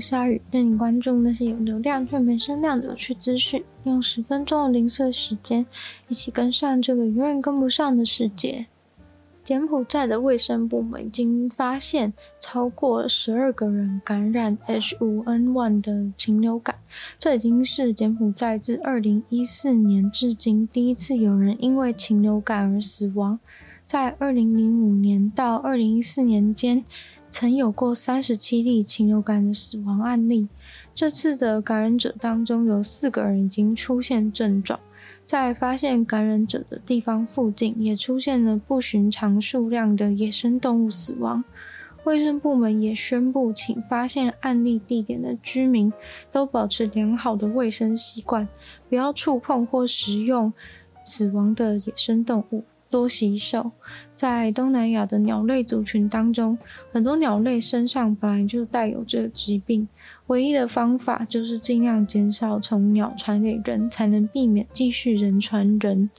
鲨鱼，带你关注那些有流量却没声量的有趣资讯，用十分钟的零碎时间，一起跟上这个永远跟不上的世界。柬埔寨的卫生部门已经发现超过十二个人感染 H5N1 的禽流感，这已经是柬埔寨自二零一四年至今第一次有人因为禽流感而死亡。在二零零五年到二零一四年间，曾有过三十七例禽流感的死亡案例。这次的感染者当中，有四个人已经出现症状。在发现感染者的地方附近，也出现了不寻常数量的野生动物死亡。卫生部门也宣布，请发现案例地点的居民都保持良好的卫生习惯，不要触碰或食用死亡的野生动物。多洗手。在东南亚的鸟类族群当中，很多鸟类身上本来就带有这个疾病，唯一的方法就是尽量减少从鸟传给人，才能避免继续人传人。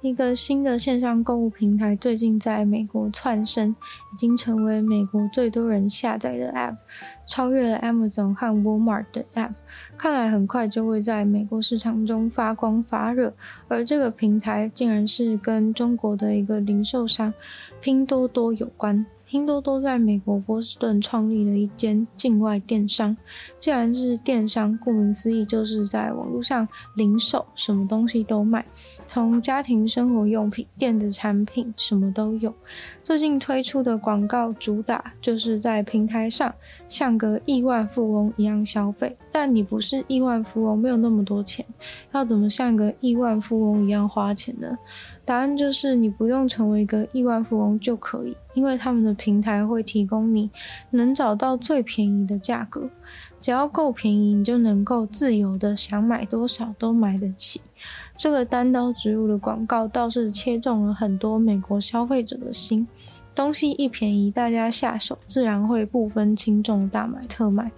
一个新的线上购物平台最近在美国窜升，已经成为美国最多人下载的 App，超越了 Amazon 和 Walmart 的 App，看来很快就会在美国市场中发光发热。而这个平台竟然是跟中国的一个零售商拼多多有关。拼多多在美国波士顿创立了一间境外电商。既然是电商，顾名思义就是在网络上零售，什么东西都卖，从家庭生活用品、电子产品什么都有。最近推出的广告主打就是在平台上像个亿万富翁一样消费，但你不是亿万富翁，没有那么多钱，要怎么像个亿万富翁一样花钱呢？答案就是你不用成为一个亿万富翁就可以，因为他们的平台会提供你能找到最便宜的价格，只要够便宜，你就能够自由的想买多少都买得起。这个单刀直入的广告倒是切中了很多美国消费者的心，东西一便宜，大家下手自然会不分轻重大买特买，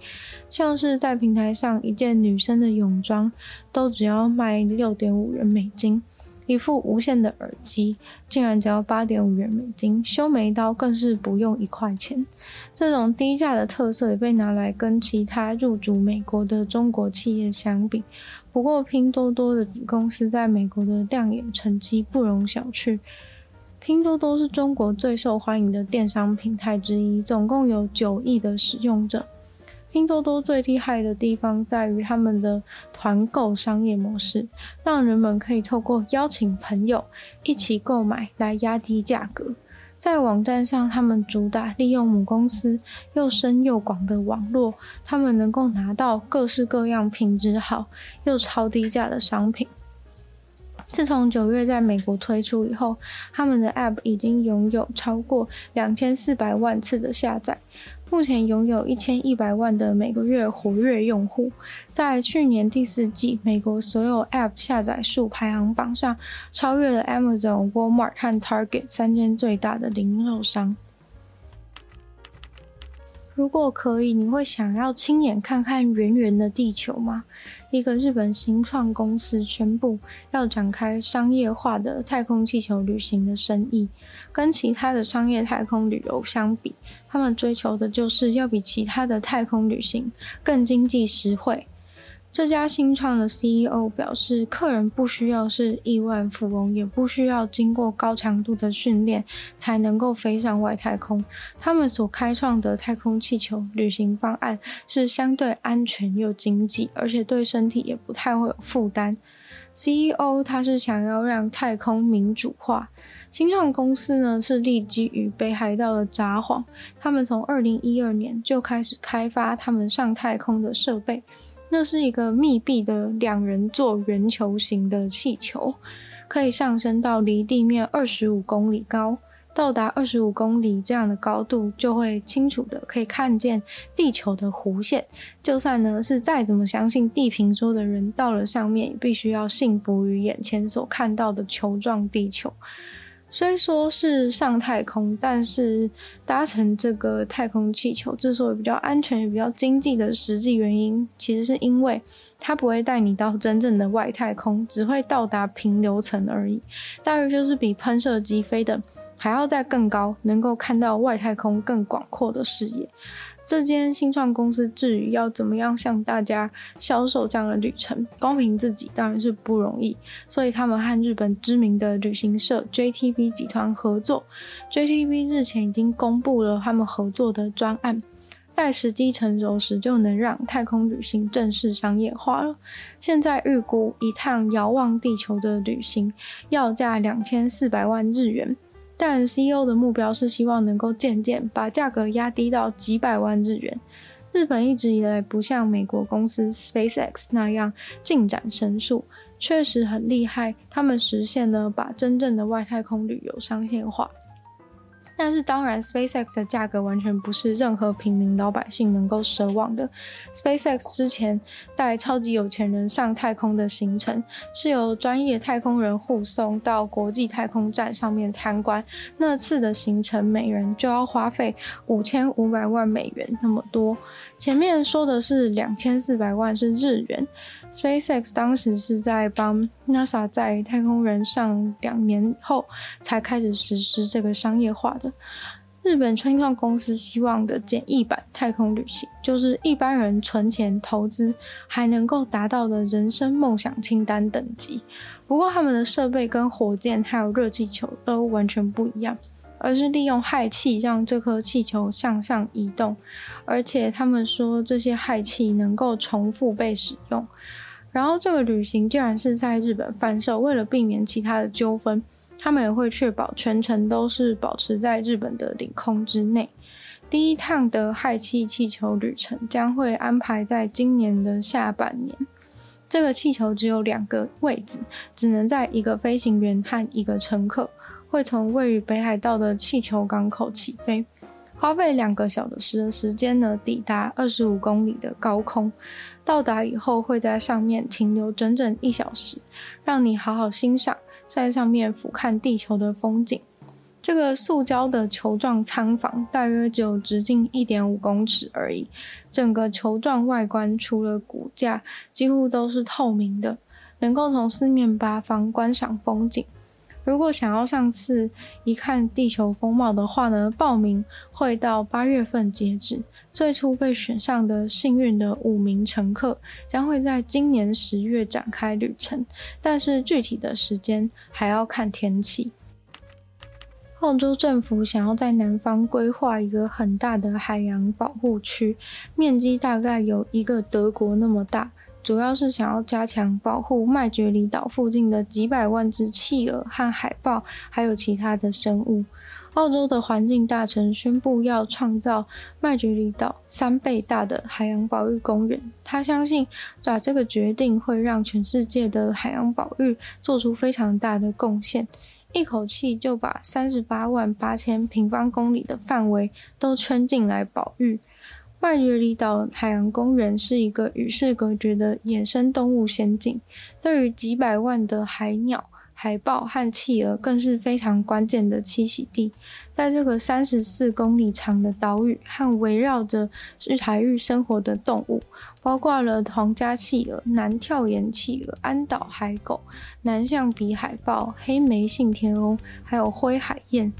像是在平台上一件女生的泳装都只要卖六点五元美金。一副无线的耳机竟然只要八点五元美金，修眉刀更是不用一块钱。这种低价的特色也被拿来跟其他入驻美国的中国企业相比。不过，拼多多的子公司在美国的亮眼成绩不容小觑。拼多多是中国最受欢迎的电商平台之一，总共有九亿的使用者。拼多多最厉害的地方在于他们的团购商业模式，让人们可以透过邀请朋友一起购买来压低价格。在网站上，他们主打利用母公司又深又广的网络，他们能够拿到各式各样品质好又超低价的商品。自从九月在美国推出以后，他们的 App 已经拥有超过两千四百万次的下载。目前拥有一千一百万的每个月活跃用户，在去年第四季美国所有 App 下载数排行榜上，超越了 Amazon、Walmart 和 Target 三间最大的零售商。如果可以，你会想要亲眼看看圆圆的地球吗？一个日本新创公司宣布要展开商业化的太空气球旅行的生意。跟其他的商业太空旅游相比，他们追求的就是要比其他的太空旅行更经济实惠。这家新创的 CEO 表示，客人不需要是亿万富翁，也不需要经过高强度的训练才能够飞上外太空。他们所开创的太空气球旅行方案是相对安全又经济，而且对身体也不太会有负担。CEO 他是想要让太空民主化。新创公司呢是立基于北海道的札幌，他们从二零一二年就开始开发他们上太空的设备。那是一个密闭的两人座圆球形的气球，可以上升到离地面二十五公里高。到达二十五公里这样的高度，就会清楚的可以看见地球的弧线。就算呢是再怎么相信地平说的人，到了上面也必须要信服于眼前所看到的球状地球。虽说是上太空，但是搭乘这个太空气球之所以比较安全也比较经济的实际原因，其实是因为它不会带你到真正的外太空，只会到达平流层而已，大约就是比喷射机飞的。还要再更高，能够看到外太空更广阔的视野。这间新创公司至于要怎么样向大家销售这样的旅程，公平自己当然是不容易，所以他们和日本知名的旅行社 JTB 集团合作。JTB 日前已经公布了他们合作的专案，待时机成熟时，就能让太空旅行正式商业化了。现在预估一趟遥望地球的旅行要价两千四百万日元。但 CEO 的目标是希望能够渐渐把价格压低到几百万日元。日本一直以来不像美国公司 SpaceX 那样进展神速，确实很厉害，他们实现了把真正的外太空旅游商业化。但是当然，SpaceX 的价格完全不是任何平民老百姓能够奢望的。SpaceX 之前带超级有钱人上太空的行程，是由专业太空人护送到国际太空站上面参观。那次的行程，每人就要花费五千五百万美元那么多。前面说的是两千四百万是日元。SpaceX 当时是在帮 NASA 在太空人上两年后才开始实施这个商业化的。日本新创公司希望的简易版太空旅行，就是一般人存钱投资还能够达到的人生梦想清单等级。不过他们的设备跟火箭还有热气球都完全不一样。而是利用氦气让这颗气球向上移动，而且他们说这些氦气能够重复被使用。然后这个旅行竟然是在日本贩售，为了避免其他的纠纷，他们也会确保全程都是保持在日本的领空之内。第一趟的氦气气球旅程将会安排在今年的下半年。这个气球只有两个位置，只能载一个飞行员和一个乘客。会从位于北海道的气球港口起飞，花费两个小时的时间呢，抵达二十五公里的高空。到达以后会在上面停留整整一小时，让你好好欣赏在上面俯瞰地球的风景。这个塑胶的球状舱房大约只有直径一点五公尺而已，整个球状外观除了骨架几乎都是透明的，能够从四面八方观赏风景。如果想要上次一看地球风貌的话呢，报名会到八月份截止。最初被选上的幸运的五名乘客将会在今年十月展开旅程，但是具体的时间还要看天气。澳洲政府想要在南方规划一个很大的海洋保护区，面积大概有一个德国那么大。主要是想要加强保护麦觉里岛附近的几百万只企鹅和海豹，还有其他的生物。澳洲的环境大臣宣布要创造麦觉里岛三倍大的海洋保育公园。他相信，把这个决定会让全世界的海洋保育做出非常大的贡献，一口气就把三十八万八千平方公里的范围都圈进来保育。麦觉里岛海洋公园是一个与世隔绝的野生动物仙境，对于几百万的海鸟、海豹和企鹅更是非常关键的栖息地。在这个三十四公里长的岛屿和围绕着海域生活的动物，包括了皇家企鹅、南跳岩企鹅、安岛海狗、南象鼻海豹、黑眉信天翁，还有灰海燕。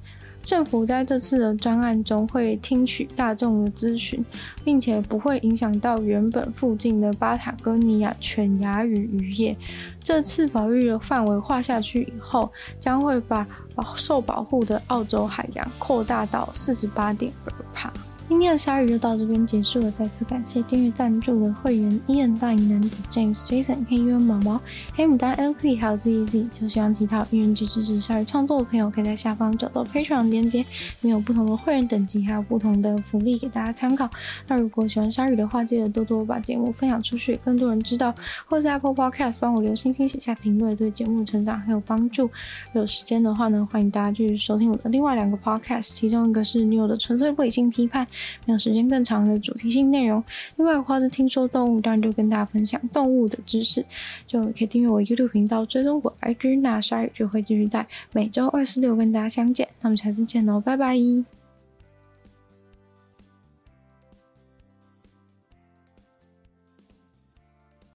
政府在这次的专案中会听取大众的咨询，并且不会影响到原本附近的巴塔哥尼亚犬牙与渔业。这次保育的范围划下去以后，将会把受保护的澳洲海洋扩大到四十八点二帕。今天的鲨鱼就到这边结束了，再次感谢订阅赞助的会员伊恩、大银男子、James、Jason、黑渊毛毛、黑牡丹、LP，还有 ZZ。就希望其他愿意支持鲨鱼创作的朋友，可以在下方找到 Patreon 链接，里面有不同的会员等级，还有不同的福利给大家参考。那如果喜欢鲨鱼的话，记得多多把节目分享出去，更多人知道，或者在 Apple Podcast 帮我留星星、写下评论，对节目成长很有帮助。有时间的话呢，欢迎大家去收听我的另外两个 Podcast，其中一个是女友的纯粹不理性批判。没有时间更长的主题性内容。另外的话是听说动物，当然就跟大家分享动物的知识，就可以订阅我 YouTube 频道，追踪我 IG。那鲨鱼就会继续在每周二、四、六跟大家相见。那我们下次见喽，拜拜。